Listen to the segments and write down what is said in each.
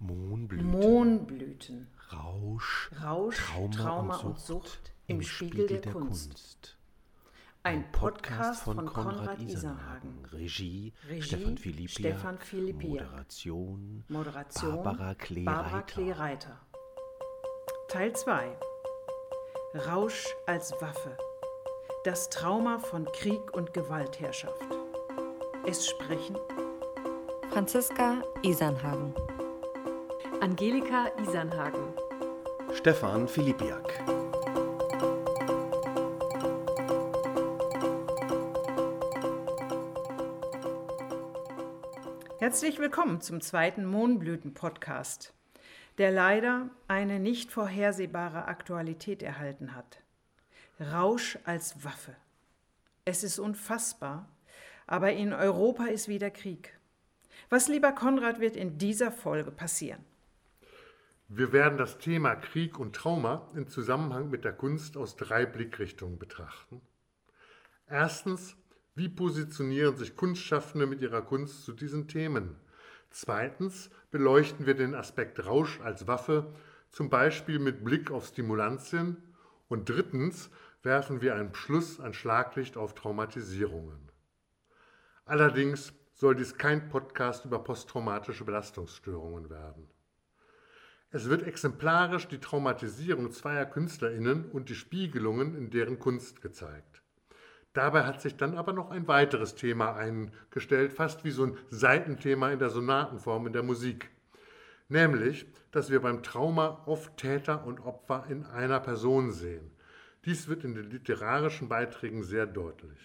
Mohnblüten, Mohnblüten, Rausch, Rausch, Trauma, Trauma und, und Sucht im Spiegel der Kunst. Ein, Ein Podcast Podcast von von Konrad Konrad Isenhagen. Isenhagen. Regie, Regie, Stefan Philippiak. Stefan Philippiak. Moderation, Moderation Barbara Klee Barbara Reiter. Klee-Reiter. Teil 2 Rausch als Waffe. Das Trauma von Krieg und Gewaltherrschaft. Es sprechen Franziska Isanhagen. Angelika Isanhagen. Stefan Philippiak. Herzlich willkommen zum zweiten Mohnblüten-Podcast, der leider eine nicht vorhersehbare Aktualität erhalten hat. Rausch als Waffe. Es ist unfassbar, aber in Europa ist wieder Krieg. Was, lieber Konrad, wird in dieser Folge passieren? Wir werden das Thema Krieg und Trauma in Zusammenhang mit der Kunst aus drei Blickrichtungen betrachten. Erstens, wie positionieren sich Kunstschaffende mit ihrer Kunst zu diesen Themen? Zweitens, beleuchten wir den Aspekt Rausch als Waffe, zum Beispiel mit Blick auf Stimulantien. Und drittens, werfen wir einen Schluss an Schlaglicht auf Traumatisierungen. Allerdings soll dies kein Podcast über posttraumatische Belastungsstörungen werden. Es wird exemplarisch die Traumatisierung zweier KünstlerInnen und die Spiegelungen in deren Kunst gezeigt. Dabei hat sich dann aber noch ein weiteres Thema eingestellt, fast wie so ein Seitenthema in der Sonatenform in der Musik. Nämlich, dass wir beim Trauma oft Täter und Opfer in einer Person sehen. Dies wird in den literarischen Beiträgen sehr deutlich.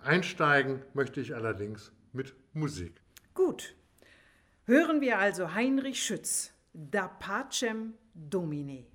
Einsteigen möchte ich allerdings mit Musik. Gut. Hören wir also Heinrich Schütz, Da Pacem Domine.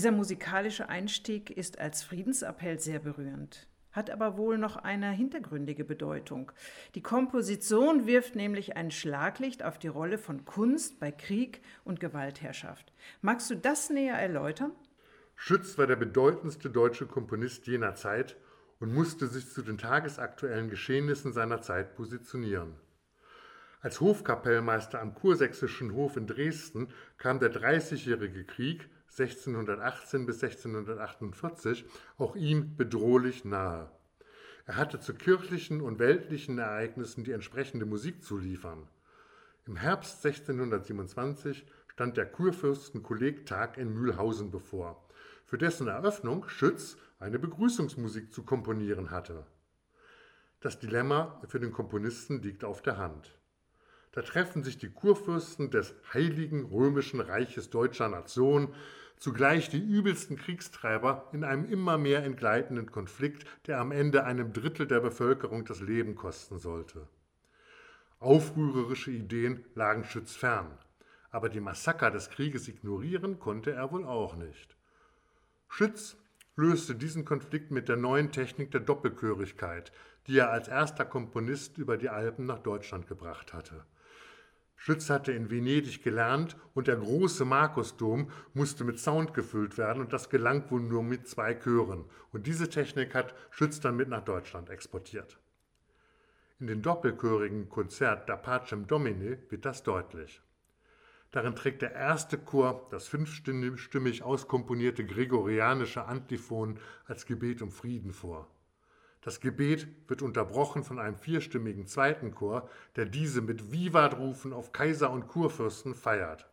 Dieser musikalische Einstieg ist als Friedensappell sehr berührend, hat aber wohl noch eine hintergründige Bedeutung. Die Komposition wirft nämlich ein Schlaglicht auf die Rolle von Kunst bei Krieg und Gewaltherrschaft. Magst du das näher erläutern? Schütz war der bedeutendste deutsche Komponist jener Zeit und musste sich zu den tagesaktuellen Geschehnissen seiner Zeit positionieren. Als Hofkapellmeister am Kursächsischen Hof in Dresden kam der Dreißigjährige Krieg 1618 bis 1648 auch ihm bedrohlich nahe. Er hatte zu kirchlichen und weltlichen Ereignissen die entsprechende Musik zu liefern. Im Herbst 1627 stand der Kurfürstenkollegtag in Mühlhausen bevor, für dessen Eröffnung Schütz eine Begrüßungsmusik zu komponieren hatte. Das Dilemma für den Komponisten liegt auf der Hand. Da treffen sich die Kurfürsten des Heiligen Römischen Reiches deutscher Nation, zugleich die übelsten Kriegstreiber in einem immer mehr entgleitenden Konflikt, der am Ende einem Drittel der Bevölkerung das Leben kosten sollte. Aufrührerische Ideen lagen Schütz fern, aber die Massaker des Krieges ignorieren konnte er wohl auch nicht. Schütz löste diesen Konflikt mit der neuen Technik der Doppelchörigkeit, die er als erster Komponist über die Alpen nach Deutschland gebracht hatte. Schütz hatte in Venedig gelernt und der große Markusdom musste mit Sound gefüllt werden und das gelang wohl nur mit zwei Chören. Und diese Technik hat Schütz dann mit nach Deutschland exportiert. In den doppelchörigen Konzert Da Pacem Domine wird das deutlich. Darin trägt der erste Chor das fünfstimmig auskomponierte gregorianische Antiphon als Gebet um Frieden vor. Das Gebet wird unterbrochen von einem vierstimmigen zweiten Chor, der diese mit Vivatrufen auf Kaiser und Kurfürsten feiert.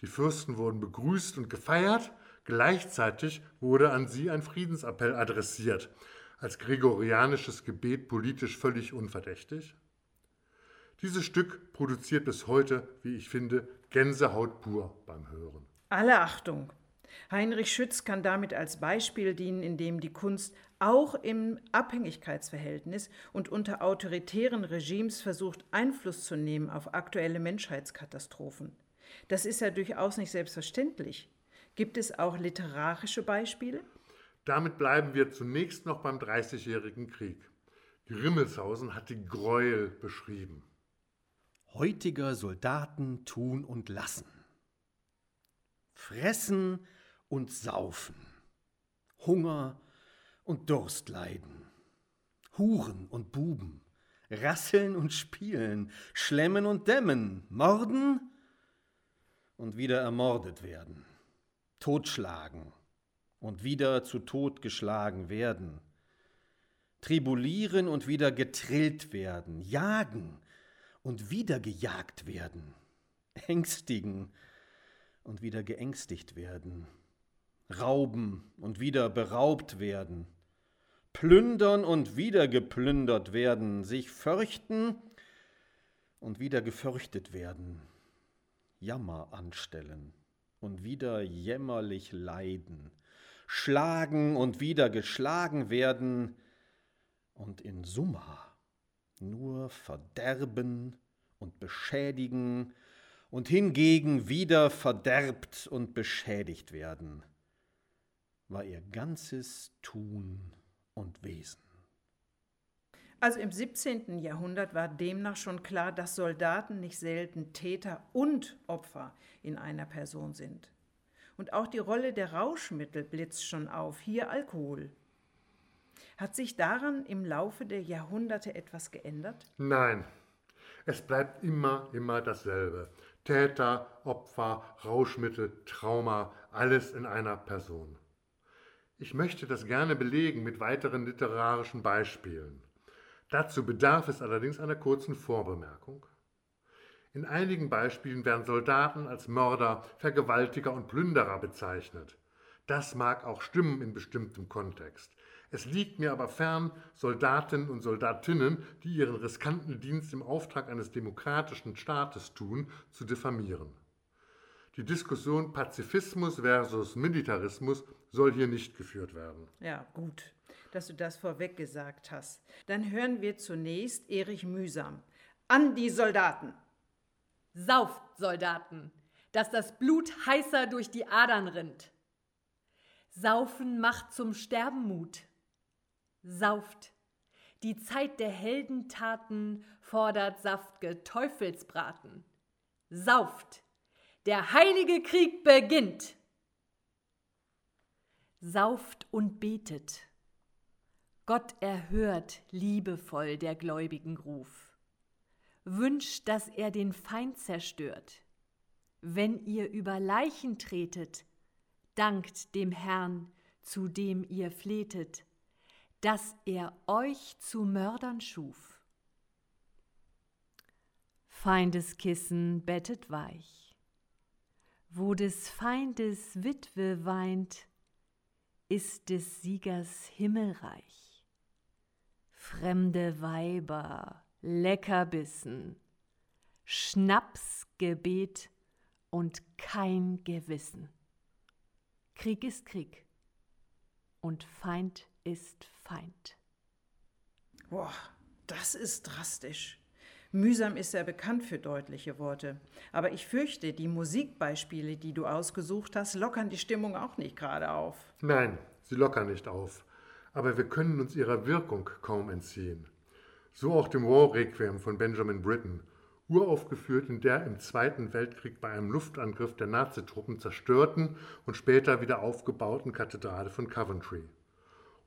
Die Fürsten wurden begrüßt und gefeiert, gleichzeitig wurde an sie ein Friedensappell adressiert, als gregorianisches Gebet politisch völlig unverdächtig. Dieses Stück produziert bis heute, wie ich finde, Gänsehaut pur beim Hören. Alle Achtung! Heinrich Schütz kann damit als Beispiel dienen, indem die Kunst auch im Abhängigkeitsverhältnis und unter autoritären Regimes versucht, Einfluss zu nehmen auf aktuelle Menschheitskatastrophen. Das ist ja durchaus nicht selbstverständlich. Gibt es auch literarische Beispiele? Damit bleiben wir zunächst noch beim Dreißigjährigen Krieg. Grimmelshausen hat die Gräuel beschrieben. Heutiger Soldaten tun und lassen. Fressen und saufen. Hunger und Durst leiden. Huren und Buben, rasseln und spielen, schlemmen und dämmen, morden und wieder ermordet werden, totschlagen und wieder zu Tod geschlagen werden, tribulieren und wieder getrillt werden, jagen und wieder gejagt werden, ängstigen und wieder geängstigt werden, rauben und wieder beraubt werden, plündern und wieder geplündert werden, sich fürchten und wieder gefürchtet werden, Jammer anstellen und wieder jämmerlich leiden, schlagen und wieder geschlagen werden und in Summa nur verderben und beschädigen und hingegen wieder verderbt und beschädigt werden, war ihr ganzes Tun und Wesen. Also im 17. Jahrhundert war demnach schon klar, dass Soldaten nicht selten Täter und Opfer in einer Person sind. Und auch die Rolle der Rauschmittel blitzt schon auf, hier Alkohol. Hat sich daran im Laufe der Jahrhunderte etwas geändert? Nein, es bleibt immer, immer dasselbe. Täter, Opfer, Rauschmittel, Trauma, alles in einer Person. Ich möchte das gerne belegen mit weiteren literarischen Beispielen. Dazu bedarf es allerdings einer kurzen Vorbemerkung. In einigen Beispielen werden Soldaten als Mörder, Vergewaltiger und Plünderer bezeichnet. Das mag auch stimmen in bestimmtem Kontext. Es liegt mir aber fern, Soldaten und Soldatinnen, die ihren riskanten Dienst im Auftrag eines demokratischen Staates tun, zu diffamieren. Die Diskussion Pazifismus versus Militarismus soll hier nicht geführt werden. Ja, gut, dass du das vorweg gesagt hast. Dann hören wir zunächst Erich Mühsam. An die Soldaten! Sauft, Soldaten, dass das Blut heißer durch die Adern rinnt. Saufen macht zum Sterben Mut. Sauft. Die Zeit der Heldentaten fordert saftge Teufelsbraten. Sauft. Der heilige Krieg beginnt. Sauft und betet. Gott erhört liebevoll der Gläubigen Ruf. Wünscht, dass er den Feind zerstört. Wenn ihr über Leichen tretet, dankt dem Herrn, zu dem ihr flehtet dass er euch zu Mördern schuf. Feindeskissen bettet weich, Wo des Feindes Witwe weint, ist des Siegers Himmelreich. Fremde Weiber, Leckerbissen, Schnapsgebet und kein Gewissen. Krieg ist Krieg und Feind ist Feind. Boah, das ist drastisch. Mühsam ist er bekannt für deutliche Worte. Aber ich fürchte, die Musikbeispiele, die du ausgesucht hast, lockern die Stimmung auch nicht gerade auf. Nein, sie lockern nicht auf. Aber wir können uns ihrer Wirkung kaum entziehen. So auch dem War Requiem von Benjamin Britten, uraufgeführt in der im Zweiten Weltkrieg bei einem Luftangriff der Nazitruppen zerstörten und später wieder aufgebauten Kathedrale von Coventry.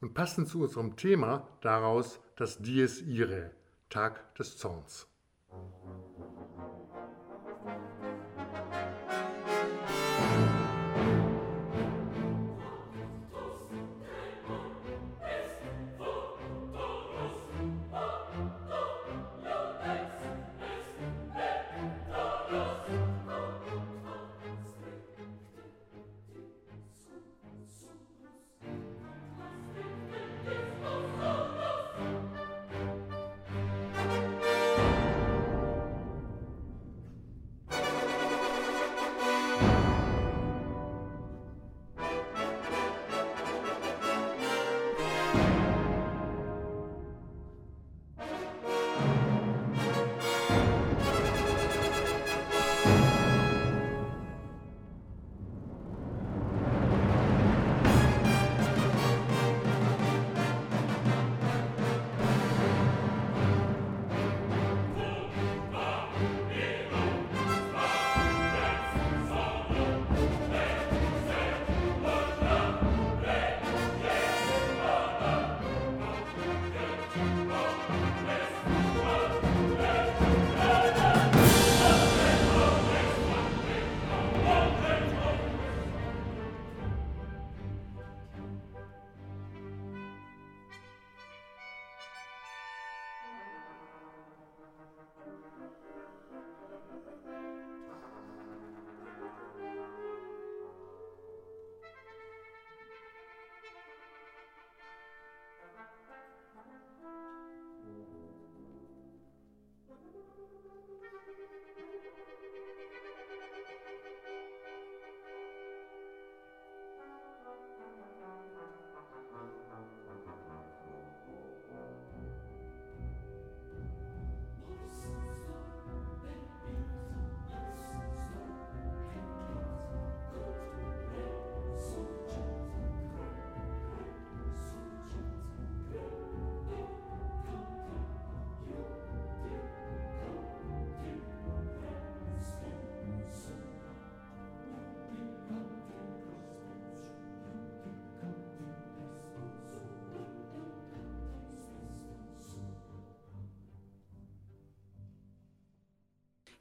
Und passend zu unserem Thema daraus das Dies Irae, Tag des Zorns.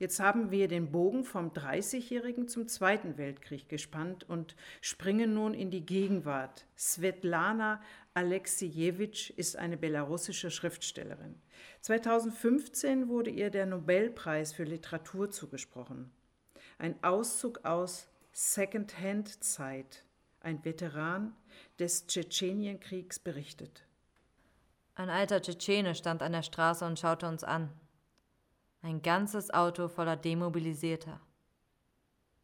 Jetzt haben wir den Bogen vom Dreißigjährigen zum Zweiten Weltkrieg gespannt und springen nun in die Gegenwart. Svetlana Alexejewitsch ist eine belarussische Schriftstellerin. 2015 wurde ihr der Nobelpreis für Literatur zugesprochen. Ein Auszug aus Second-Hand-Zeit. Ein Veteran des Tschetschenienkriegs berichtet. Ein alter Tschetschene stand an der Straße und schaute uns an. Ein ganzes Auto voller Demobilisierter.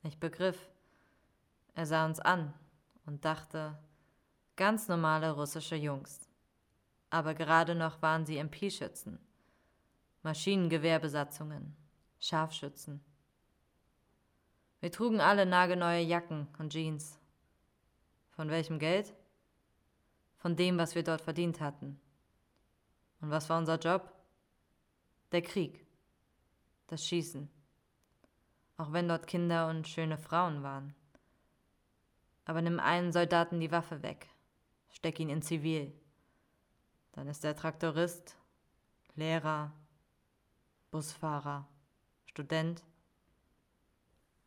Ich begriff. Er sah uns an und dachte, ganz normale russische Jungs. Aber gerade noch waren sie MP-Schützen, Maschinengewehrbesatzungen, Scharfschützen. Wir trugen alle nagelneue Jacken und Jeans. Von welchem Geld? Von dem, was wir dort verdient hatten. Und was war unser Job? Der Krieg das Schießen, auch wenn dort Kinder und schöne Frauen waren. Aber nimm einen Soldaten die Waffe weg, steck ihn in Zivil. Dann ist er Traktorist, Lehrer, Busfahrer, Student.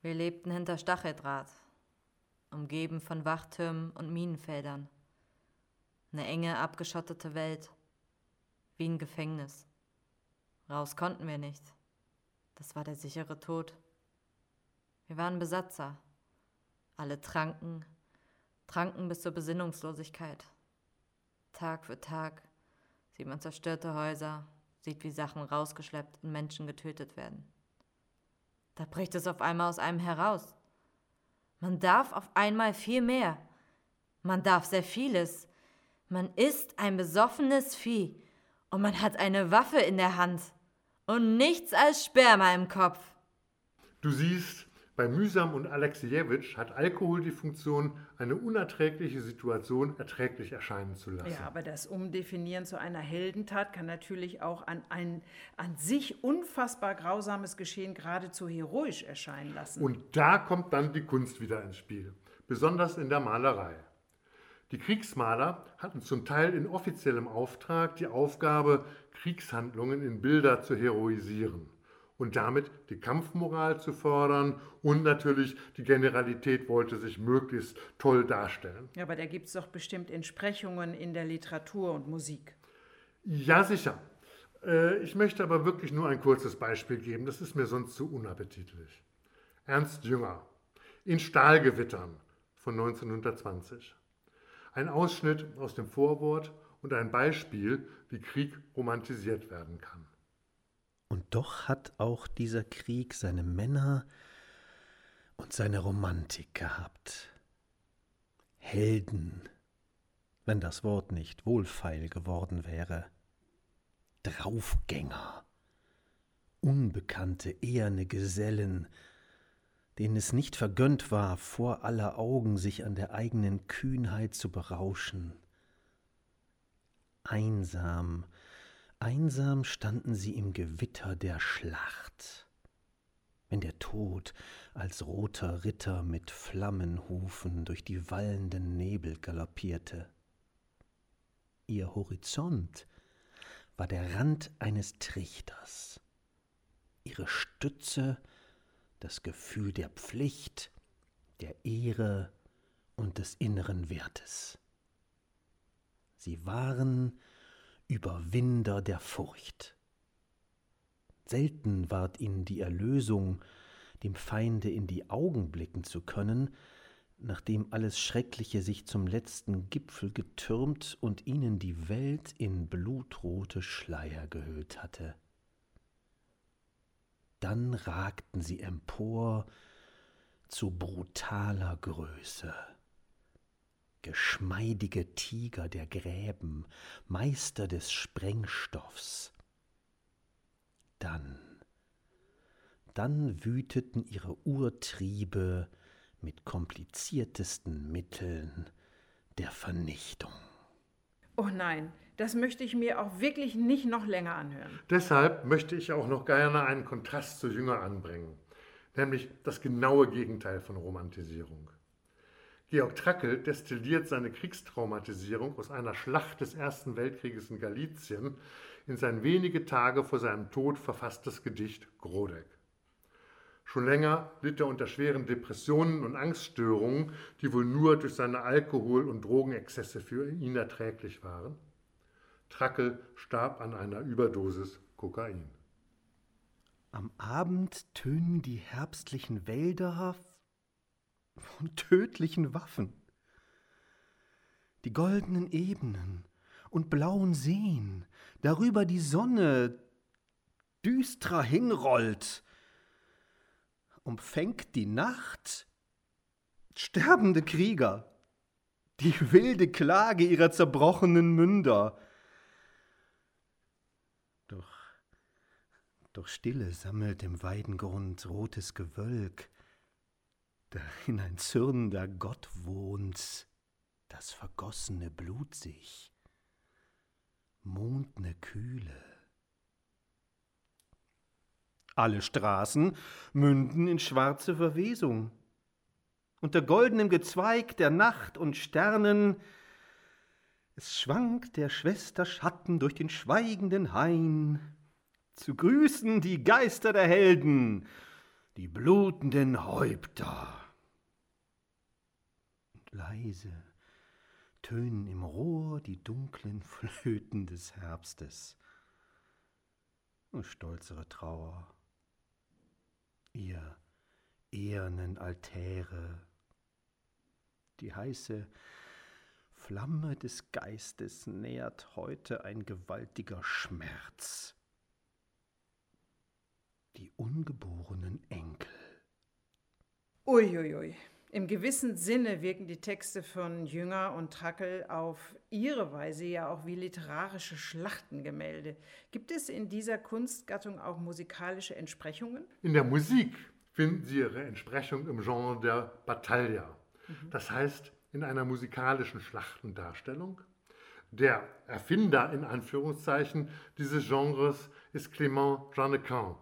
Wir lebten hinter Stacheldraht, umgeben von Wachtürmen und Minenfeldern. Eine enge, abgeschottete Welt, wie ein Gefängnis. Raus konnten wir nicht. Das war der sichere Tod. Wir waren Besatzer, Alle tranken, tranken bis zur Besinnungslosigkeit. Tag für Tag sieht man zerstörte Häuser, sieht, wie Sachen rausgeschleppt und Menschen getötet werden. Da bricht es auf einmal aus einem heraus. Man darf auf einmal viel mehr. Man darf sehr vieles. Man ist ein besoffenes Vieh und man hat eine Waffe in der Hand und nichts als Sperma im Kopf. Du siehst, bei Mühsam und Alexejewitsch hat Alkohol die Funktion, eine unerträgliche Situation erträglich erscheinen zu lassen. Ja, aber das Umdefinieren zu einer Heldentat kann natürlich auch an ein an sich unfassbar grausames Geschehen geradezu heroisch erscheinen lassen. Und da kommt dann die Kunst wieder ins Spiel, besonders in der Malerei. Die Kriegsmaler hatten zum Teil in offiziellem Auftrag die Aufgabe, Kriegshandlungen in Bilder zu heroisieren und damit die Kampfmoral zu fördern und natürlich die Generalität wollte sich möglichst toll darstellen. Ja, aber da gibt es doch bestimmt Entsprechungen in der Literatur und Musik. Ja, sicher. Äh, ich möchte aber wirklich nur ein kurzes Beispiel geben, das ist mir sonst zu unappetitlich. Ernst Jünger, in Stahlgewittern von 1920. Ein Ausschnitt aus dem Vorwort und ein Beispiel, wie Krieg romantisiert werden kann. Und doch hat auch dieser Krieg seine Männer und seine Romantik gehabt. Helden, wenn das Wort nicht wohlfeil geworden wäre. Draufgänger, unbekannte, eherne Gesellen, denen es nicht vergönnt war, vor aller Augen sich an der eigenen Kühnheit zu berauschen. Einsam, Einsam standen sie im Gewitter der Schlacht. Wenn der Tod als roter Ritter mit Flammenhufen durch die wallenden Nebel galoppierte. Ihr Horizont war der Rand eines Trichters, ihre Stütze das Gefühl der Pflicht, der Ehre und des inneren Wertes. Sie waren Überwinder der Furcht. Selten ward ihnen die Erlösung, dem Feinde in die Augen blicken zu können, nachdem alles Schreckliche sich zum letzten Gipfel getürmt und ihnen die Welt in blutrote Schleier gehüllt hatte. Dann ragten sie empor zu brutaler Größe geschmeidige Tiger der Gräben, Meister des Sprengstoffs. Dann, dann wüteten ihre Urtriebe mit kompliziertesten Mitteln der Vernichtung. Oh nein, das möchte ich mir auch wirklich nicht noch länger anhören. Deshalb möchte ich auch noch gerne einen Kontrast zu Jünger anbringen, nämlich das genaue Gegenteil von Romantisierung. Georg Trakl destilliert seine Kriegstraumatisierung aus einer Schlacht des Ersten Weltkrieges in Galizien in sein wenige Tage vor seinem Tod verfasstes Gedicht Grodek. Schon länger litt er unter schweren Depressionen und Angststörungen, die wohl nur durch seine Alkohol- und Drogenexzesse für ihn erträglich waren. Trackel starb an einer Überdosis Kokain. Am Abend tönen die herbstlichen Wälder von tödlichen Waffen. Die goldenen Ebenen und blauen Seen, darüber die Sonne düstrer hinrollt, umfängt die Nacht sterbende Krieger, die wilde Klage ihrer zerbrochenen Münder. Doch, doch Stille sammelt im Weidengrund rotes Gewölk, darin ein zürnender Gott wohnt, das vergossene Blut sich, mondne Kühle. Alle Straßen münden in schwarze Verwesung. Unter goldenem Gezweig der Nacht und Sternen es schwankt der Schwester Schatten durch den schweigenden Hain. Zu grüßen die Geister der Helden, die blutenden Häupter leise tönen im Rohr die dunklen Flöten des Herbstes. O stolzere Trauer, ihr ehernen Altäre, Die heiße Flamme des Geistes nährt heute ein gewaltiger Schmerz. Die ungeborenen Enkel. Uiuiui. Im gewissen Sinne wirken die Texte von Jünger und Trackel auf ihre Weise ja auch wie literarische Schlachtengemälde. Gibt es in dieser Kunstgattung auch musikalische Entsprechungen? In der Musik finden Sie Ihre Entsprechung im Genre der Battaglia. Das heißt, in einer musikalischen Schlachtendarstellung. Der Erfinder in Anführungszeichen dieses Genres ist Clément Jeannequin,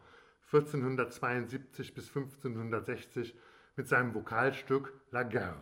1472 bis 1560 mit seinem Vokalstück La Guerre.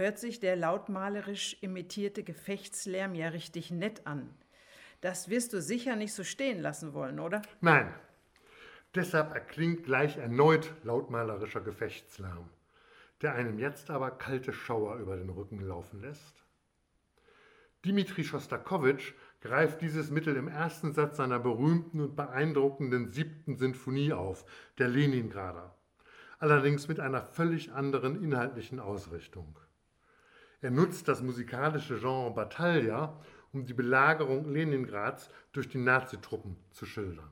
Hört sich der lautmalerisch imitierte Gefechtslärm ja richtig nett an. Das wirst du sicher nicht so stehen lassen wollen, oder? Nein, deshalb erklingt gleich erneut lautmalerischer Gefechtslärm, der einem jetzt aber kalte Schauer über den Rücken laufen lässt. Dimitri Schostakowitsch greift dieses Mittel im ersten Satz seiner berühmten und beeindruckenden siebten Sinfonie auf, der Leningrader, allerdings mit einer völlig anderen inhaltlichen Ausrichtung. Er nutzt das musikalische Genre Battaglia, um die Belagerung Leningrads durch die Nazitruppen zu schildern.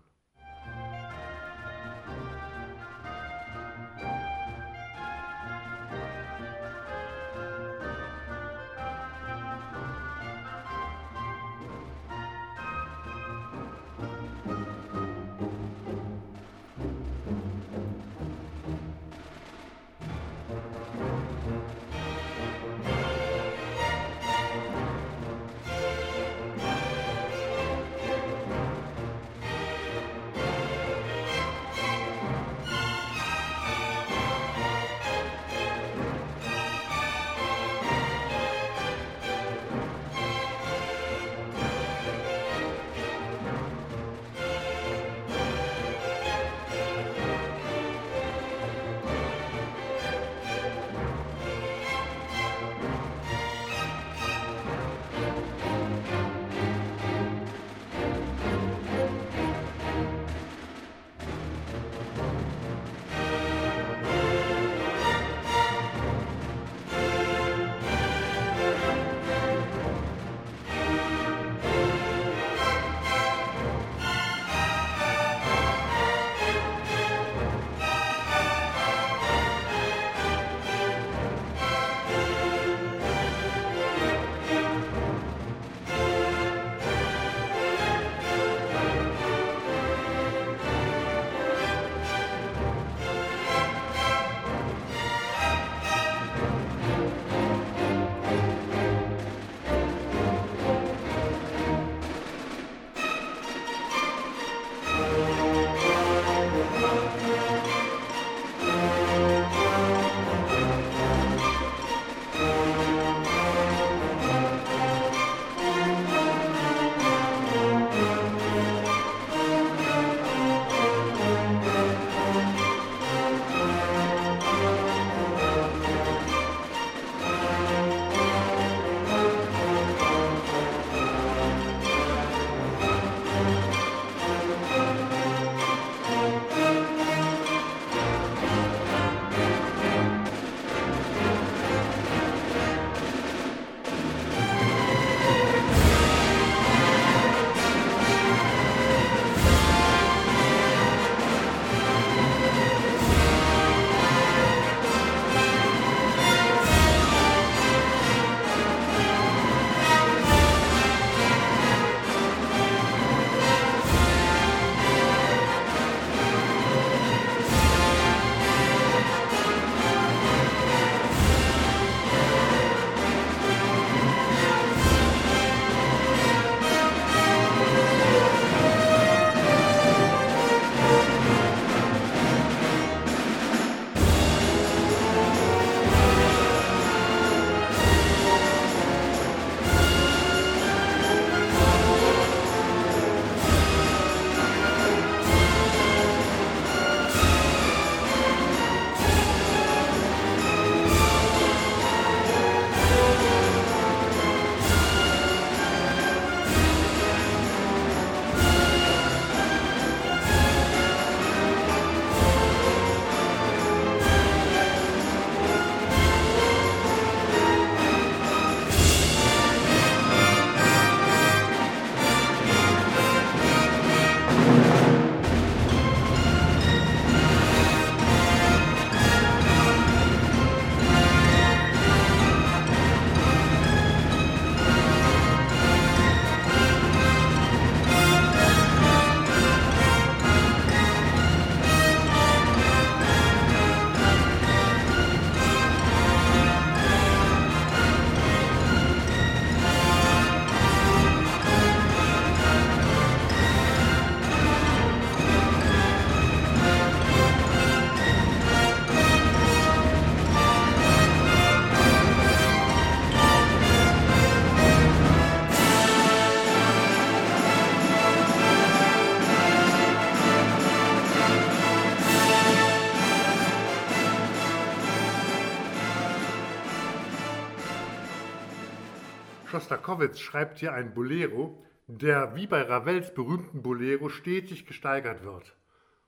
Schostakowitz schreibt hier ein Bolero, der wie bei Ravels berühmten Bolero stetig gesteigert wird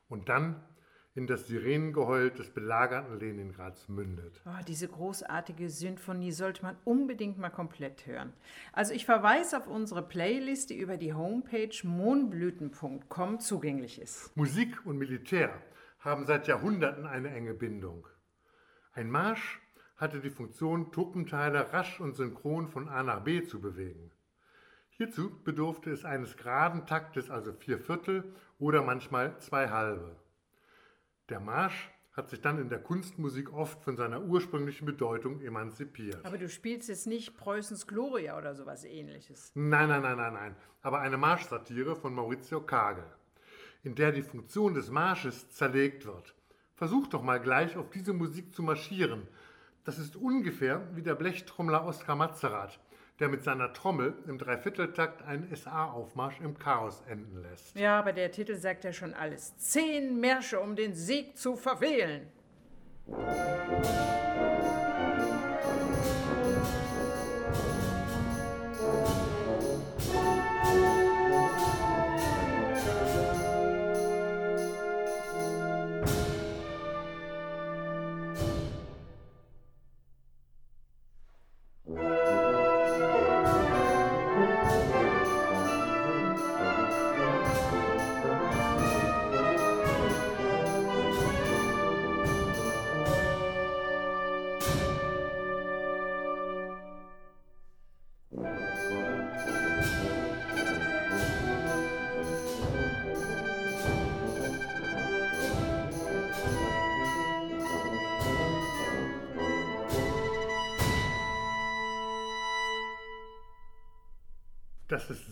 und dann in das Sirenengeheul des belagerten Leningrads mündet. Oh, diese großartige Symphonie sollte man unbedingt mal komplett hören. Also ich verweise auf unsere Playlist, die über die Homepage mohnblüten.com zugänglich ist. Musik und Militär haben seit Jahrhunderten eine enge Bindung. Ein Marsch hatte die Funktion, Truppenteile rasch und synchron von A nach B zu bewegen. Hierzu bedurfte es eines geraden Taktes, also vier Viertel oder manchmal zwei halbe. Der Marsch hat sich dann in der Kunstmusik oft von seiner ursprünglichen Bedeutung emanzipiert. Aber du spielst jetzt nicht Preußens Gloria oder sowas ähnliches. Nein, nein, nein, nein, nein. Aber eine Marschsatire von Maurizio Kagel, in der die Funktion des Marsches zerlegt wird. Versuch doch mal gleich auf diese Musik zu marschieren. Das ist ungefähr wie der Blechtrommler Oskar Mazerat, der mit seiner Trommel im Dreivierteltakt einen SA-Aufmarsch im Chaos enden lässt. Ja, aber der Titel sagt ja schon alles. Zehn Märsche, um den Sieg zu verfehlen. Das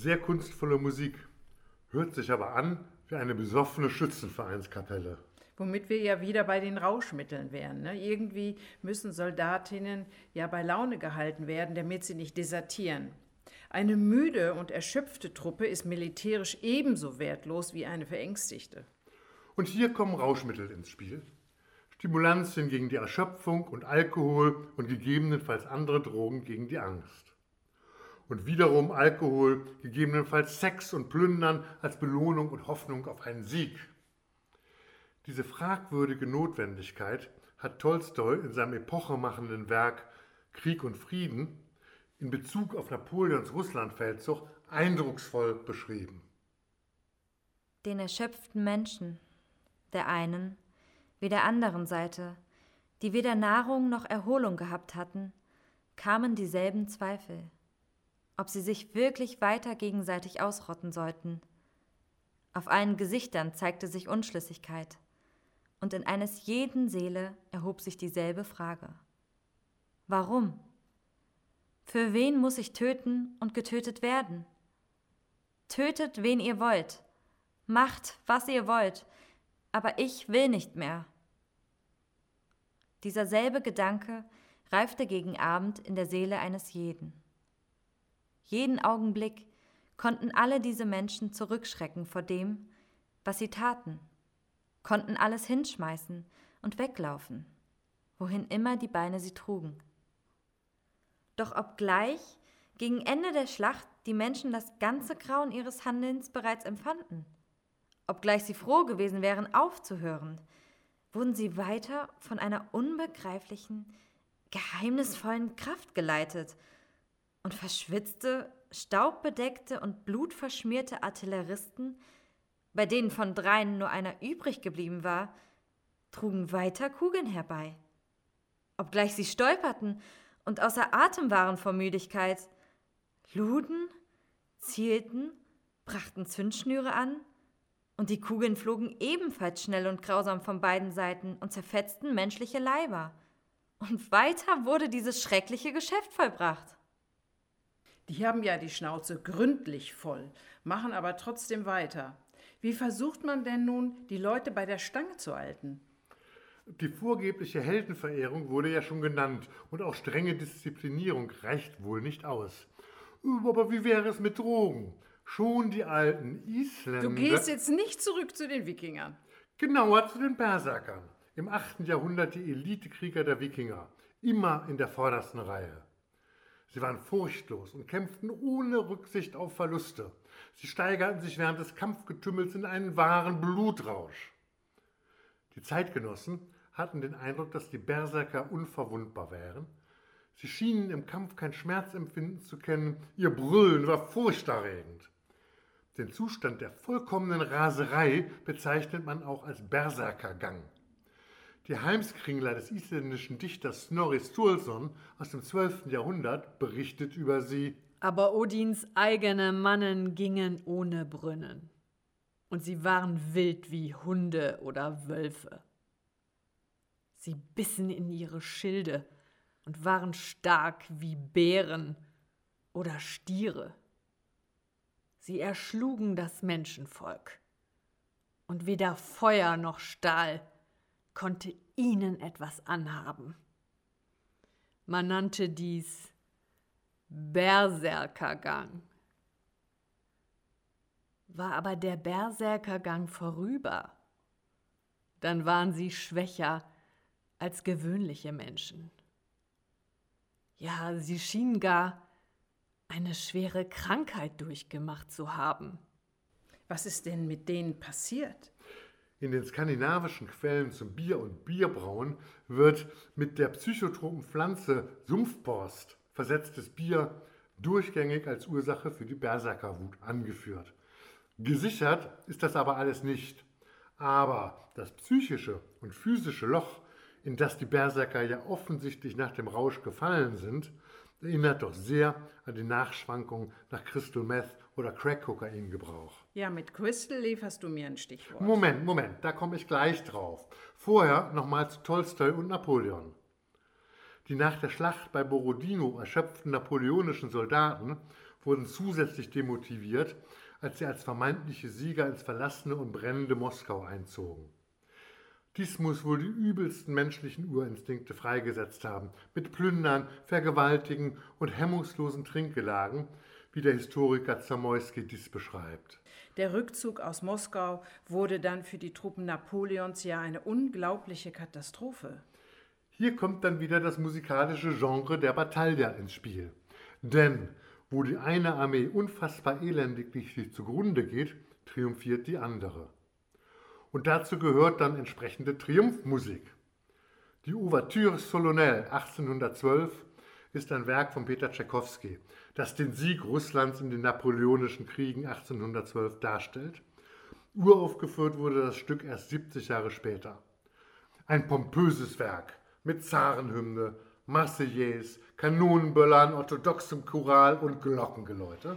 sehr kunstvolle Musik, hört sich aber an wie eine besoffene Schützenvereinskapelle. Womit wir ja wieder bei den Rauschmitteln wären. Ne? Irgendwie müssen Soldatinnen ja bei Laune gehalten werden, damit sie nicht desertieren. Eine müde und erschöpfte Truppe ist militärisch ebenso wertlos wie eine verängstigte. Und hier kommen Rauschmittel ins Spiel. Stimulantien gegen die Erschöpfung und Alkohol und gegebenenfalls andere Drogen gegen die Angst und wiederum Alkohol, gegebenenfalls Sex und Plündern als Belohnung und Hoffnung auf einen Sieg. Diese fragwürdige Notwendigkeit hat Tolstoi in seinem epochemachenden Werk Krieg und Frieden in Bezug auf Napoleons Russlandfeldzug eindrucksvoll beschrieben. Den erschöpften Menschen, der einen wie der anderen Seite, die weder Nahrung noch Erholung gehabt hatten, kamen dieselben Zweifel ob sie sich wirklich weiter gegenseitig ausrotten sollten. Auf allen Gesichtern zeigte sich Unschlüssigkeit, und in eines jeden Seele erhob sich dieselbe Frage. Warum? Für wen muss ich töten und getötet werden? Tötet, wen ihr wollt, macht, was ihr wollt, aber ich will nicht mehr. Dieser selbe Gedanke reifte gegen Abend in der Seele eines jeden. Jeden Augenblick konnten alle diese Menschen zurückschrecken vor dem, was sie taten, konnten alles hinschmeißen und weglaufen, wohin immer die Beine sie trugen. Doch obgleich gegen Ende der Schlacht die Menschen das ganze Grauen ihres Handelns bereits empfanden, obgleich sie froh gewesen wären, aufzuhören, wurden sie weiter von einer unbegreiflichen, geheimnisvollen Kraft geleitet und verschwitzte, staubbedeckte und blutverschmierte Artilleristen, bei denen von dreien nur einer übrig geblieben war, trugen weiter Kugeln herbei. Obgleich sie stolperten und außer Atem waren vor Müdigkeit, luden, zielten, brachten Zündschnüre an, und die Kugeln flogen ebenfalls schnell und grausam von beiden Seiten und zerfetzten menschliche Leiber. Und weiter wurde dieses schreckliche Geschäft vollbracht. Die haben ja die Schnauze gründlich voll, machen aber trotzdem weiter. Wie versucht man denn nun, die Leute bei der Stange zu halten? Die vorgebliche Heldenverehrung wurde ja schon genannt und auch strenge Disziplinierung reicht wohl nicht aus. Aber wie wäre es mit Drogen? Schon die alten Isländer. Du gehst jetzt nicht zurück zu den Wikingern. Genauer zu den Berserkern. Im 8. Jahrhundert die Elitekrieger der Wikinger. Immer in der vordersten Reihe. Sie waren furchtlos und kämpften ohne Rücksicht auf Verluste. Sie steigerten sich während des Kampfgetümmels in einen wahren Blutrausch. Die Zeitgenossen hatten den Eindruck, dass die Berserker unverwundbar wären. Sie schienen im Kampf kein Schmerzempfinden zu kennen. Ihr Brüllen war furchterregend. Den Zustand der vollkommenen Raserei bezeichnet man auch als Berserkergang. Die Heimskringler des isländischen Dichters Snorri Sturluson aus dem 12. Jahrhundert berichtet über sie. Aber Odins eigene Mannen gingen ohne Brünnen. Und sie waren wild wie Hunde oder Wölfe. Sie bissen in ihre Schilde und waren stark wie Bären oder Stiere. Sie erschlugen das Menschenvolk. Und weder Feuer noch Stahl konnte ihnen etwas anhaben. Man nannte dies Berserkergang. War aber der Berserkergang vorüber, dann waren sie schwächer als gewöhnliche Menschen. Ja, sie schienen gar eine schwere Krankheit durchgemacht zu haben. Was ist denn mit denen passiert? In den skandinavischen Quellen zum Bier und Bierbrauen wird mit der psychotropen Pflanze Sumpfborst versetztes Bier durchgängig als Ursache für die Berserkerwut angeführt. Gesichert ist das aber alles nicht. Aber das psychische und physische Loch, in das die Berserker ja offensichtlich nach dem Rausch gefallen sind, erinnert doch sehr an die Nachschwankungen nach Crystal Meth oder Crack-Kokain-Gebrauch. Ja, mit Crystal lieferst du mir ein Stichwort. Moment, Moment, da komme ich gleich drauf. Vorher nochmal zu Tolstoi und Napoleon. Die nach der Schlacht bei Borodino erschöpften napoleonischen Soldaten wurden zusätzlich demotiviert, als sie als vermeintliche Sieger ins verlassene und brennende Moskau einzogen. Dies muss wohl die übelsten menschlichen Urinstinkte freigesetzt haben, mit Plündern, Vergewaltigen und hemmungslosen Trinkgelagen, wie der Historiker Zamoyski dies beschreibt. Der Rückzug aus Moskau wurde dann für die Truppen Napoleons ja eine unglaubliche Katastrophe. Hier kommt dann wieder das musikalische Genre der Battaglia ins Spiel. Denn wo die eine Armee unfassbar elendiglich sich zugrunde geht, triumphiert die andere. Und dazu gehört dann entsprechende Triumphmusik. Die Ouverture Solennelle 1812 ist ein Werk von Peter Tschaikowski, das den Sieg Russlands in den napoleonischen Kriegen 1812 darstellt. Uraufgeführt wurde das Stück erst 70 Jahre später. Ein pompöses Werk mit Zarenhymne, Marseillaise, Kanonenböllern, orthodoxem Choral und Glockengeläute.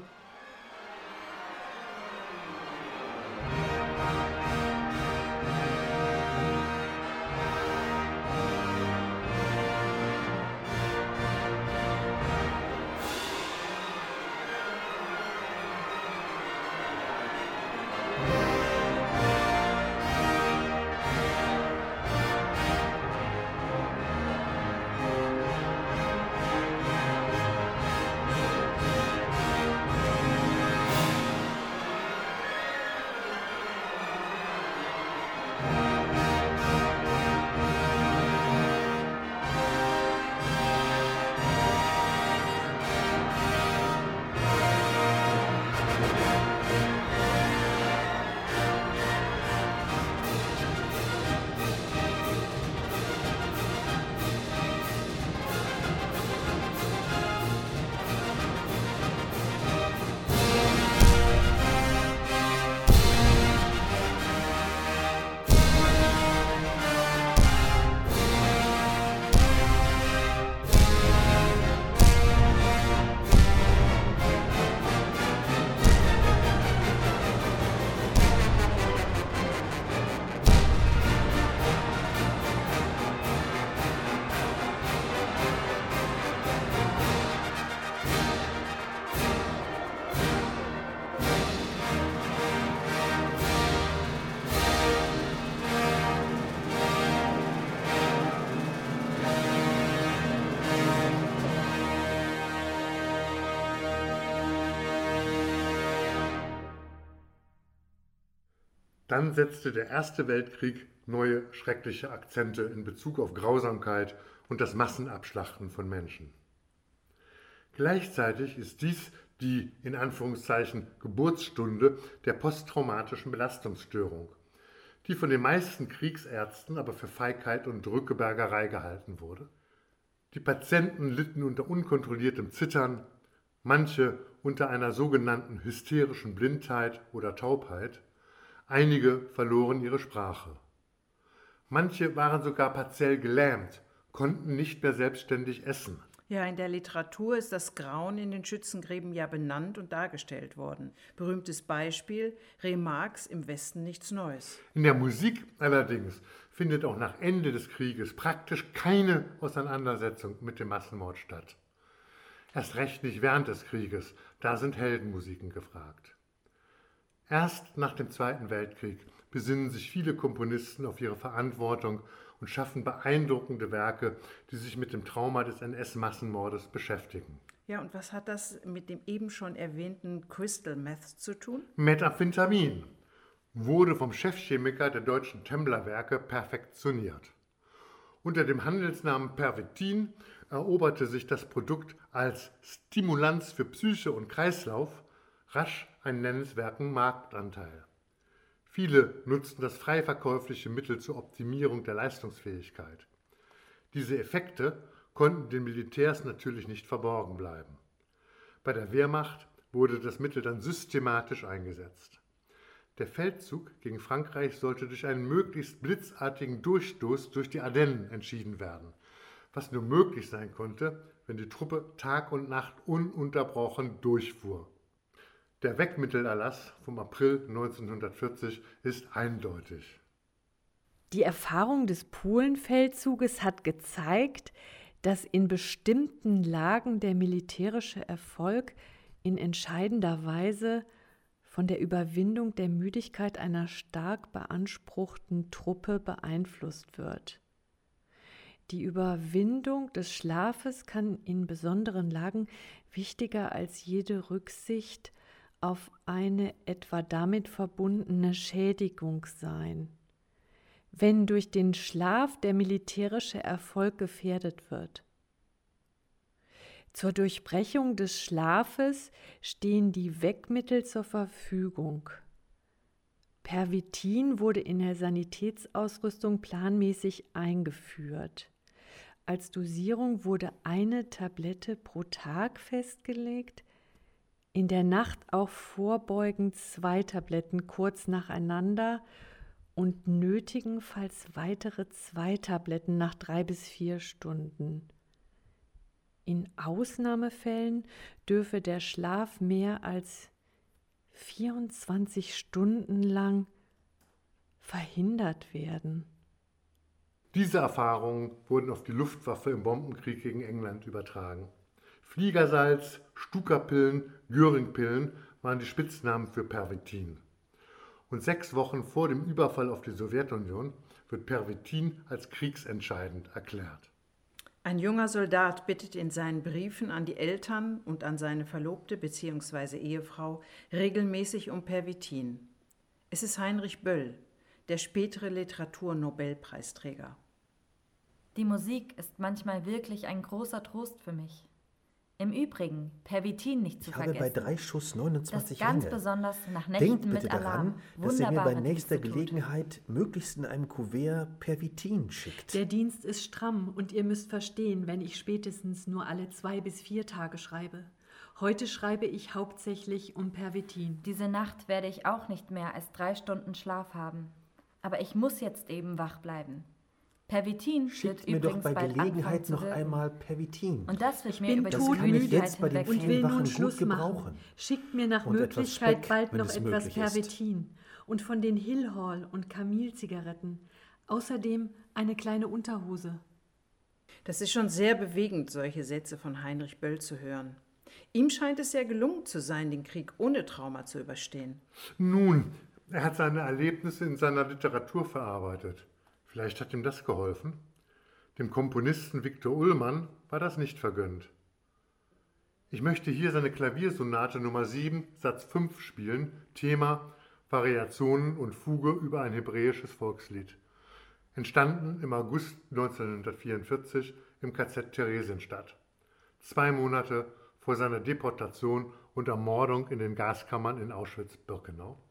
Dann setzte der Erste Weltkrieg neue schreckliche Akzente in Bezug auf Grausamkeit und das Massenabschlachten von Menschen. Gleichzeitig ist dies die in Anführungszeichen Geburtsstunde der posttraumatischen Belastungsstörung, die von den meisten Kriegsärzten aber für Feigheit und Drückebergerei gehalten wurde. Die Patienten litten unter unkontrolliertem Zittern, manche unter einer sogenannten hysterischen Blindheit oder Taubheit, einige verloren ihre Sprache. Manche waren sogar partiell gelähmt, konnten nicht mehr selbstständig essen. Ja, in der Literatur ist das Grauen in den Schützengräben ja benannt und dargestellt worden. Berühmtes Beispiel, Remarques im Westen nichts Neues. In der Musik allerdings findet auch nach Ende des Krieges praktisch keine Auseinandersetzung mit dem Massenmord statt. Erst recht nicht während des Krieges, da sind Heldenmusiken gefragt. Erst nach dem Zweiten Weltkrieg besinnen sich viele Komponisten auf ihre Verantwortung und schaffen beeindruckende Werke, die sich mit dem Trauma des NS-Massenmordes beschäftigen. Ja, und was hat das mit dem eben schon erwähnten Crystal Meth zu tun? Metaphintamin wurde vom Chefchemiker der deutschen Tembler-Werke perfektioniert. Unter dem Handelsnamen Pervitin eroberte sich das Produkt als Stimulanz für Psyche und Kreislauf rasch einen nennenswerten Marktanteil. Viele nutzten das frei verkäufliche Mittel zur Optimierung der Leistungsfähigkeit. Diese Effekte konnten den Militärs natürlich nicht verborgen bleiben. Bei der Wehrmacht wurde das Mittel dann systematisch eingesetzt. Der Feldzug gegen Frankreich sollte durch einen möglichst blitzartigen Durchstoß durch die Ardennen entschieden werden, was nur möglich sein konnte, wenn die Truppe Tag und Nacht ununterbrochen durchfuhr. Der Wegmittelerlass vom April 1940 ist eindeutig. Die Erfahrung des Polenfeldzuges hat gezeigt, dass in bestimmten Lagen der militärische Erfolg in entscheidender Weise von der Überwindung der Müdigkeit einer stark beanspruchten Truppe beeinflusst wird. Die Überwindung des Schlafes kann in besonderen Lagen wichtiger als jede Rücksicht auf eine etwa damit verbundene Schädigung sein. Wenn durch den Schlaf der militärische Erfolg gefährdet wird. Zur Durchbrechung des Schlafes stehen die Wegmittel zur Verfügung. Pervitin wurde in der Sanitätsausrüstung planmäßig eingeführt. Als Dosierung wurde eine Tablette pro Tag festgelegt, in der Nacht auch vorbeugend zwei Tabletten kurz nacheinander und nötigenfalls weitere zwei Tabletten nach drei bis vier Stunden. In Ausnahmefällen dürfe der Schlaf mehr als 24 Stunden lang verhindert werden. Diese Erfahrungen wurden auf die Luftwaffe im Bombenkrieg gegen England übertragen. Fliegersalz, Stukerpillen, Göringpillen waren die Spitznamen für Pervitin. Und sechs Wochen vor dem Überfall auf die Sowjetunion wird Pervitin als kriegsentscheidend erklärt. Ein junger Soldat bittet in seinen Briefen an die Eltern und an seine Verlobte bzw. Ehefrau regelmäßig um Pervitin. Es ist Heinrich Böll, der spätere Literaturnobelpreisträger. Die Musik ist manchmal wirklich ein großer Trost für mich. Im Übrigen, Pervitin nicht zu ich vergessen. habe bei drei Schuss 29 das ganz Hände. besonders nach Nächten Denkt bitte mit Alarm daran, dass er mir bei nächster Texte tut. Gelegenheit möglichst in einem Kuvert Pervitin schickt. Der Dienst ist stramm und ihr müsst verstehen, wenn ich spätestens nur alle zwei bis vier Tage schreibe. Heute schreibe ich hauptsächlich um Pervitin. Diese Nacht werde ich auch nicht mehr als drei Stunden Schlaf haben. Aber ich muss jetzt eben wach bleiben. Pervitin Schickt wird mir doch bei bald Gelegenheit noch einmal Pervitin. Und das wird mir bin über die ich Müdigkeit jetzt bei den hinweg und will nun Schluss machen. gebrauchen. Schickt mir nach Und Möglichkeit Speck, bald noch etwas ist. Pervitin und von den Hillhall und Camille-Zigaretten. Außerdem eine kleine Unterhose. Das ist schon sehr bewegend, solche Sätze von Heinrich Böll zu hören. Ihm scheint es ja gelungen zu sein, den Krieg ohne Trauma zu überstehen. Nun, er hat seine Erlebnisse in seiner Literatur verarbeitet. Vielleicht hat ihm das geholfen. Dem Komponisten Viktor Ullmann war das nicht vergönnt. Ich möchte hier seine Klaviersonate Nummer 7, Satz 5 spielen, Thema Variationen und Fuge über ein hebräisches Volkslied. Entstanden im August 1944 im KZ Theresienstadt. Zwei Monate vor seiner Deportation und Ermordung in den Gaskammern in Auschwitz-Birkenau?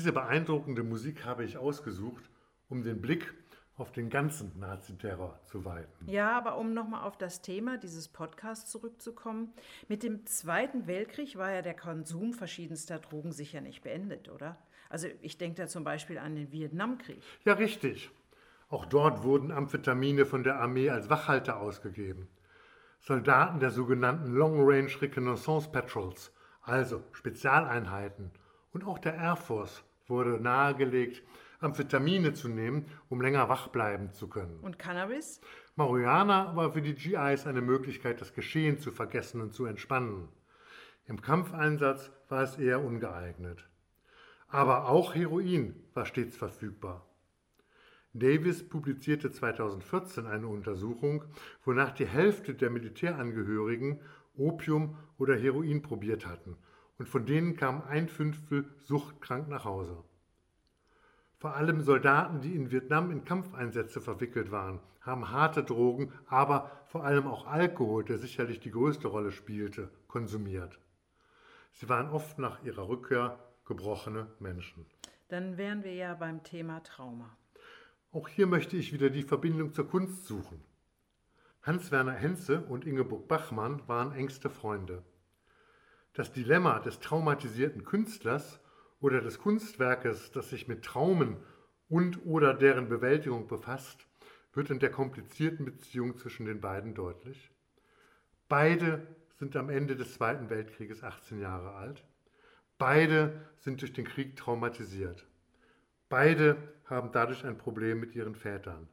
Diese beeindruckende Musik habe ich ausgesucht, um den Blick auf den ganzen Naziterror zu weiten. Ja, aber um nochmal auf das Thema dieses Podcasts zurückzukommen. Mit dem Zweiten Weltkrieg war ja der Konsum verschiedenster Drogen sicher nicht beendet, oder? Also ich denke da zum Beispiel an den Vietnamkrieg. Ja, richtig. Auch dort wurden Amphetamine von der Armee als Wachhalter ausgegeben. Soldaten der sogenannten Long Range Reconnaissance Patrols, also Spezialeinheiten, und auch der Air Force wurde nahegelegt, Amphetamine zu nehmen, um länger wach bleiben zu können. Und Cannabis? Marihuana war für die GIs eine Möglichkeit, das Geschehen zu vergessen und zu entspannen. Im Kampfeinsatz war es eher ungeeignet. Aber auch Heroin war stets verfügbar. Davis publizierte 2014 eine Untersuchung, wonach die Hälfte der Militärangehörigen Opium oder Heroin probiert hatten und von denen kam ein Fünftel suchtkrank nach Hause. Vor allem Soldaten, die in Vietnam in Kampfeinsätze verwickelt waren, haben harte Drogen, aber vor allem auch Alkohol, der sicherlich die größte Rolle spielte, konsumiert. Sie waren oft nach ihrer Rückkehr gebrochene Menschen. Dann wären wir ja beim Thema Trauma. Auch hier möchte ich wieder die Verbindung zur Kunst suchen. Hans-Werner Henze und Ingeborg Bachmann waren engste Freunde. Das Dilemma des traumatisierten Künstlers oder des Kunstwerkes, das sich mit Traumen und oder deren Bewältigung befasst, wird in der komplizierten Beziehung zwischen den beiden deutlich. Beide sind am Ende des Zweiten Weltkrieges 18 Jahre alt. Beide sind durch den Krieg traumatisiert. Beide haben dadurch ein Problem mit ihren Vätern.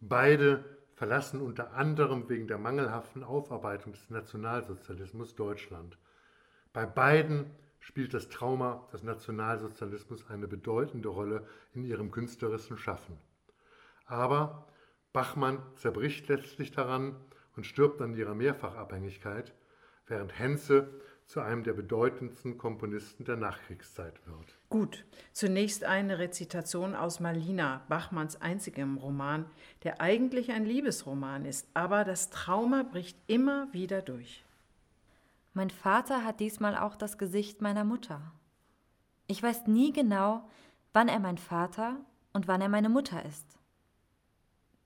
Beide verlassen unter anderem wegen der mangelhaften Aufarbeitung des Nationalsozialismus Deutschland. Bei beiden spielt das Trauma des Nationalsozialismus eine bedeutende Rolle in ihrem künstlerischen Schaffen. Aber Bachmann zerbricht letztlich daran und stirbt an ihrer Mehrfachabhängigkeit, während Henze zu einem der bedeutendsten Komponisten der Nachkriegszeit wird. Gut, zunächst eine Rezitation aus Malina, Bachmanns einzigem Roman, der eigentlich ein Liebesroman ist, aber das Trauma bricht immer wieder durch. Mein Vater hat diesmal auch das Gesicht meiner Mutter. Ich weiß nie genau, wann er mein Vater und wann er meine Mutter ist.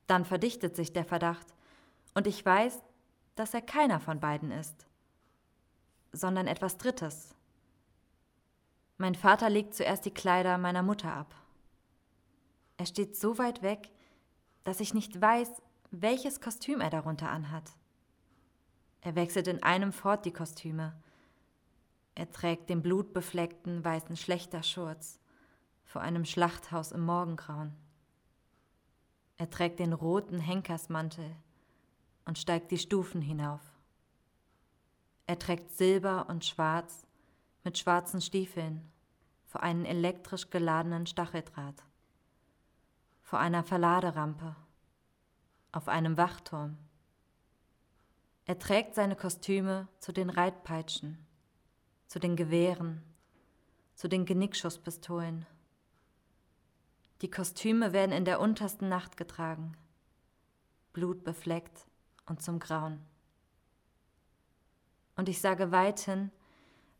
Dann verdichtet sich der Verdacht, und ich weiß, dass er keiner von beiden ist, sondern etwas Drittes. Mein Vater legt zuerst die Kleider meiner Mutter ab. Er steht so weit weg, dass ich nicht weiß, welches Kostüm er darunter anhat. Er wechselt in einem fort die Kostüme. Er trägt den blutbefleckten weißen Schlächterschurz vor einem Schlachthaus im Morgengrauen. Er trägt den roten Henkersmantel und steigt die Stufen hinauf. Er trägt Silber und Schwarz mit schwarzen Stiefeln vor einen elektrisch geladenen Stacheldraht, vor einer Verladerampe, auf einem Wachturm. Er trägt seine Kostüme zu den Reitpeitschen, zu den Gewehren, zu den Genickschusspistolen. Die Kostüme werden in der untersten Nacht getragen, blutbefleckt und zum Grauen. Und ich sage weithin,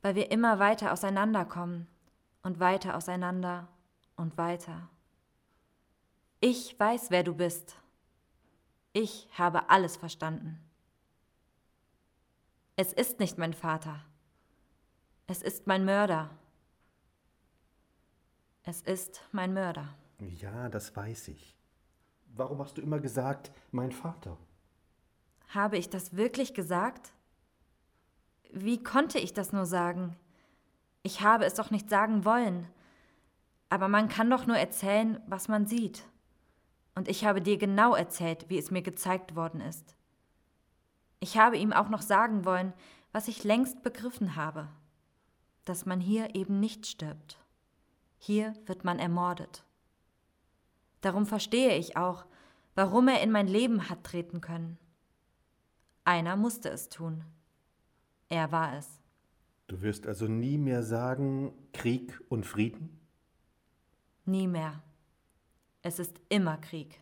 weil wir immer weiter auseinanderkommen und weiter auseinander und weiter. Ich weiß, wer du bist. Ich habe alles verstanden. Es ist nicht mein Vater. Es ist mein Mörder. Es ist mein Mörder. Ja, das weiß ich. Warum hast du immer gesagt, mein Vater? Habe ich das wirklich gesagt? Wie konnte ich das nur sagen? Ich habe es doch nicht sagen wollen. Aber man kann doch nur erzählen, was man sieht. Und ich habe dir genau erzählt, wie es mir gezeigt worden ist. Ich habe ihm auch noch sagen wollen, was ich längst begriffen habe, dass man hier eben nicht stirbt. Hier wird man ermordet. Darum verstehe ich auch, warum er in mein Leben hat treten können. Einer musste es tun. Er war es. Du wirst also nie mehr sagen Krieg und Frieden? Nie mehr. Es ist immer Krieg.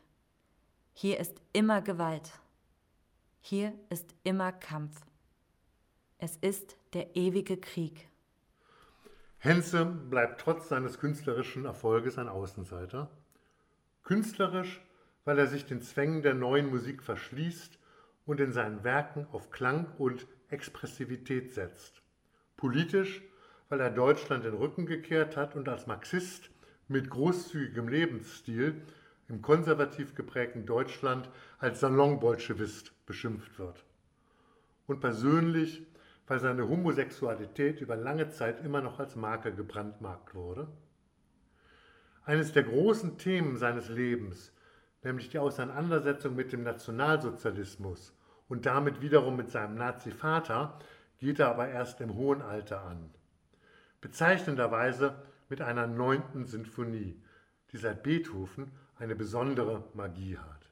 Hier ist immer Gewalt. Hier ist immer Kampf. Es ist der ewige Krieg. Henze bleibt trotz seines künstlerischen Erfolges ein Außenseiter. Künstlerisch, weil er sich den Zwängen der neuen Musik verschließt und in seinen Werken auf Klang und Expressivität setzt. Politisch, weil er Deutschland den Rücken gekehrt hat und als Marxist mit großzügigem Lebensstil im konservativ geprägten Deutschland als Salonbolschewist beschimpft wird. Und persönlich, weil seine Homosexualität über lange Zeit immer noch als Marke gebrandmarkt wurde. Eines der großen Themen seines Lebens, nämlich die Auseinandersetzung mit dem Nationalsozialismus und damit wiederum mit seinem Nazi-Vater, geht er aber erst im hohen Alter an. Bezeichnenderweise mit einer neunten Sinfonie, die seit Beethoven eine besondere Magie hat.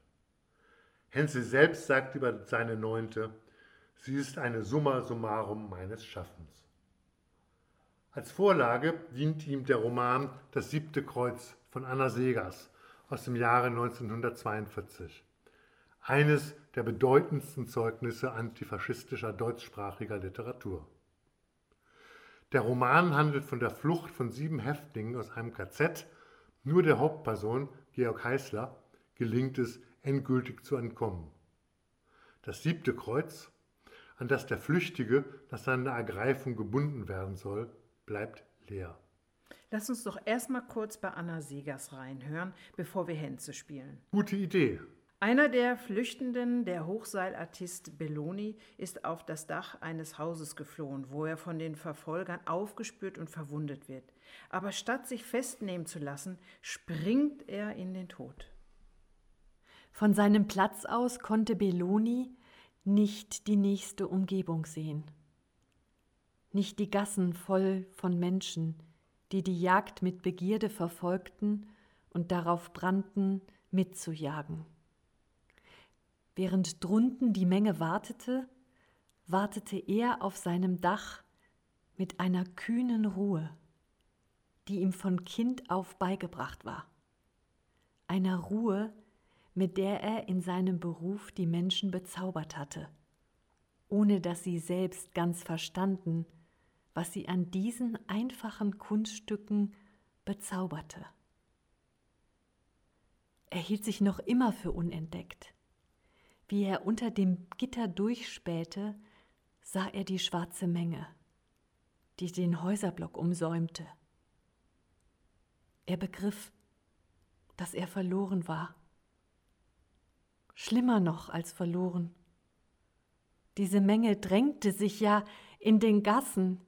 Henze selbst sagt über seine neunte, sie ist eine Summa summarum meines Schaffens. Als Vorlage dient ihm der Roman Das siebte Kreuz von Anna Segers aus dem Jahre 1942. Eines der bedeutendsten Zeugnisse antifaschistischer deutschsprachiger Literatur. Der Roman handelt von der Flucht von sieben Häftlingen aus einem KZ. Nur der Hauptperson, Georg Heißler, gelingt es, endgültig zu entkommen. Das siebte Kreuz, an das der Flüchtige nach seiner Ergreifung gebunden werden soll, bleibt leer. Lass uns doch erstmal kurz bei Anna Segers reinhören, bevor wir Henze spielen. Gute Idee. Einer der Flüchtenden, der Hochseilartist Belloni, ist auf das Dach eines Hauses geflohen, wo er von den Verfolgern aufgespürt und verwundet wird. Aber statt sich festnehmen zu lassen, springt er in den Tod. Von seinem Platz aus konnte Belloni nicht die nächste Umgebung sehen. Nicht die Gassen voll von Menschen, die die Jagd mit Begierde verfolgten und darauf brannten, mitzujagen. Während drunten die Menge wartete, wartete er auf seinem Dach mit einer kühnen Ruhe, die ihm von Kind auf beigebracht war. Einer Ruhe, mit der er in seinem Beruf die Menschen bezaubert hatte, ohne dass sie selbst ganz verstanden, was sie an diesen einfachen Kunststücken bezauberte. Er hielt sich noch immer für unentdeckt. Wie er unter dem Gitter durchspähte, sah er die schwarze Menge, die den Häuserblock umsäumte, Er begriff, dass er verloren war. Schlimmer noch als verloren. Diese Menge drängte sich ja in den Gassen,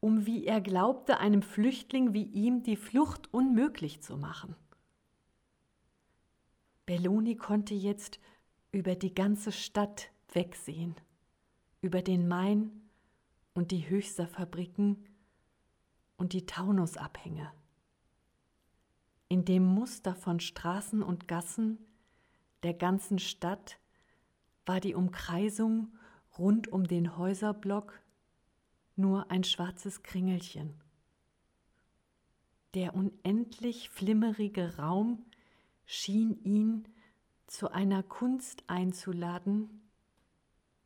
um, wie er glaubte, einem Flüchtling wie ihm die Flucht unmöglich zu machen. Belloni konnte jetzt über die ganze Stadt wegsehen, über den Main und die Höchster-Fabriken und die Taunusabhänge. In dem Muster von Straßen und Gassen der ganzen Stadt war die Umkreisung rund um den Häuserblock nur ein schwarzes Kringelchen. Der unendlich flimmerige Raum schien ihn zu einer Kunst einzuladen,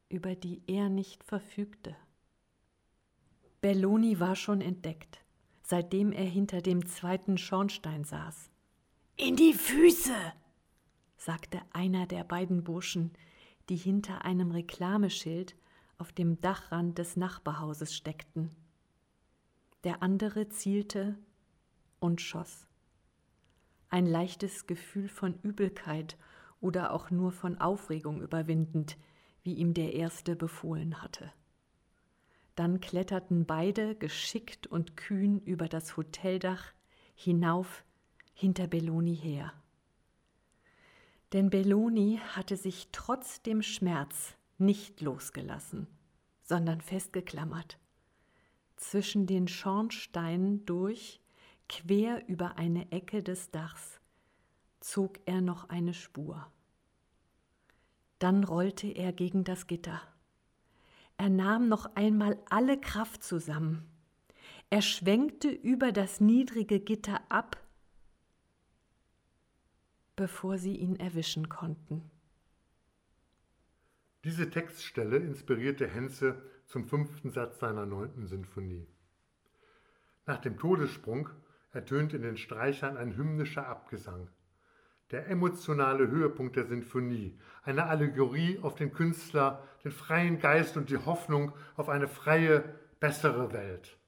über die er nicht verfügte. Belloni war schon entdeckt, seitdem er hinter dem zweiten Schornstein saß. In die Füße! sagte einer der beiden Burschen, die hinter einem Reklameschild auf dem Dachrand des Nachbarhauses steckten. Der andere zielte und schoss. Ein leichtes Gefühl von Übelkeit oder auch nur von Aufregung überwindend, wie ihm der erste befohlen hatte. Dann kletterten beide geschickt und kühn über das Hoteldach hinauf hinter Belloni her. Denn Belloni hatte sich trotz dem Schmerz nicht losgelassen, sondern festgeklammert. Zwischen den Schornsteinen durch, quer über eine Ecke des Dachs, zog er noch eine Spur. Dann rollte er gegen das Gitter. Er nahm noch einmal alle Kraft zusammen. Er schwenkte über das niedrige Gitter ab bevor sie ihn erwischen konnten. Diese Textstelle inspirierte Henze zum fünften Satz seiner neunten Sinfonie. Nach dem Todessprung ertönt in den Streichern ein hymnischer Abgesang. Der emotionale Höhepunkt der Sinfonie, eine Allegorie auf den Künstler, den freien Geist und die Hoffnung auf eine freie, bessere Welt.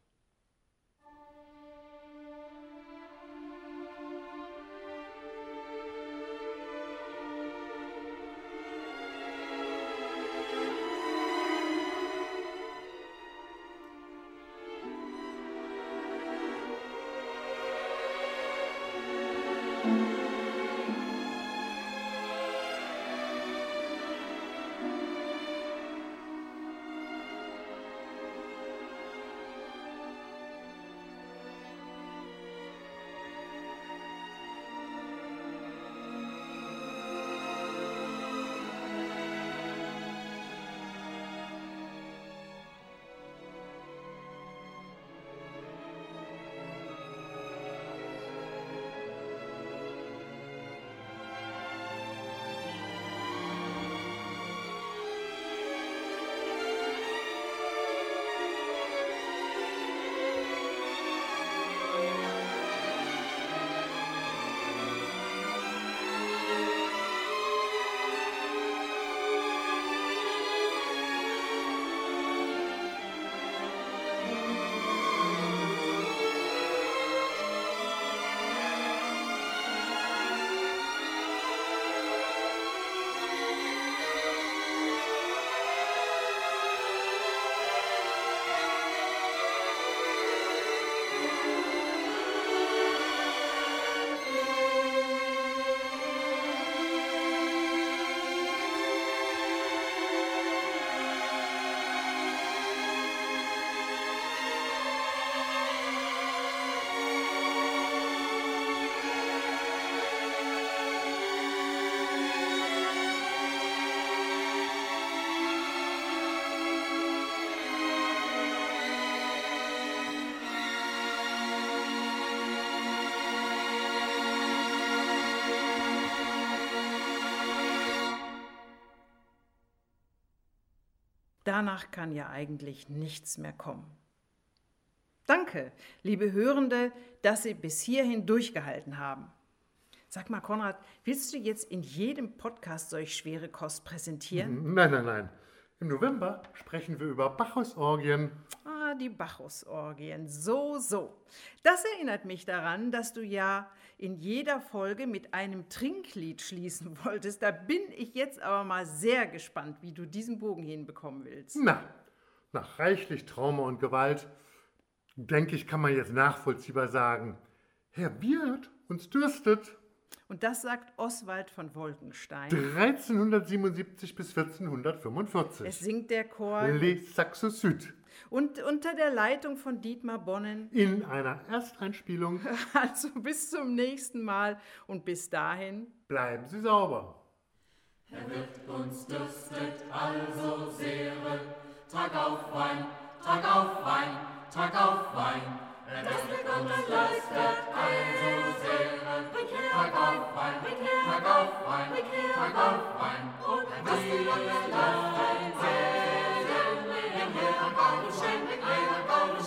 Danach kann ja eigentlich nichts mehr kommen. Danke, liebe Hörende, dass Sie bis hierhin durchgehalten haben. Sag mal, Konrad, willst du jetzt in jedem Podcast solch schwere Kost präsentieren? Nein, nein, nein. Im November sprechen wir über Bacchus-Orgien die Bacchusorgien. So, so. Das erinnert mich daran, dass du ja in jeder Folge mit einem Trinklied schließen wolltest. Da bin ich jetzt aber mal sehr gespannt, wie du diesen Bogen hinbekommen willst. Na, nach reichlich Trauma und Gewalt, denke ich, kann man jetzt nachvollziehbar sagen, Herr Biert, uns dürstet. Und das sagt Oswald von Wolkenstein. 1377 bis 1445. Es singt der Chor Les Saxe Süd. Und unter der Leitung von Dietmar Bonnen. In einer Ersteinspielung. Also bis zum nächsten Mal und bis dahin. Bleiben Sie sauber. Er wird uns dürstet, also sehr. Tag auf Wein, Tag auf Wein, Tag auf Wein. Er wird uns dürstet, also sehr. Tag auf Wein, Tag auf Wein, Tag auf Wein. Und er dürstet uns dürstet,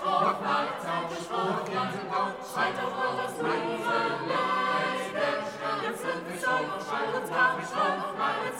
Spruch macht Zauberspruch, Glanz und Gott, schreit auf eures Meisterlein. Silence, silence, silence, silence, silence,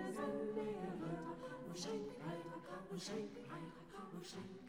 Sven Lehrwörter, nur Schenkreiter, nur Schenkreiter, nur Schenkreiter.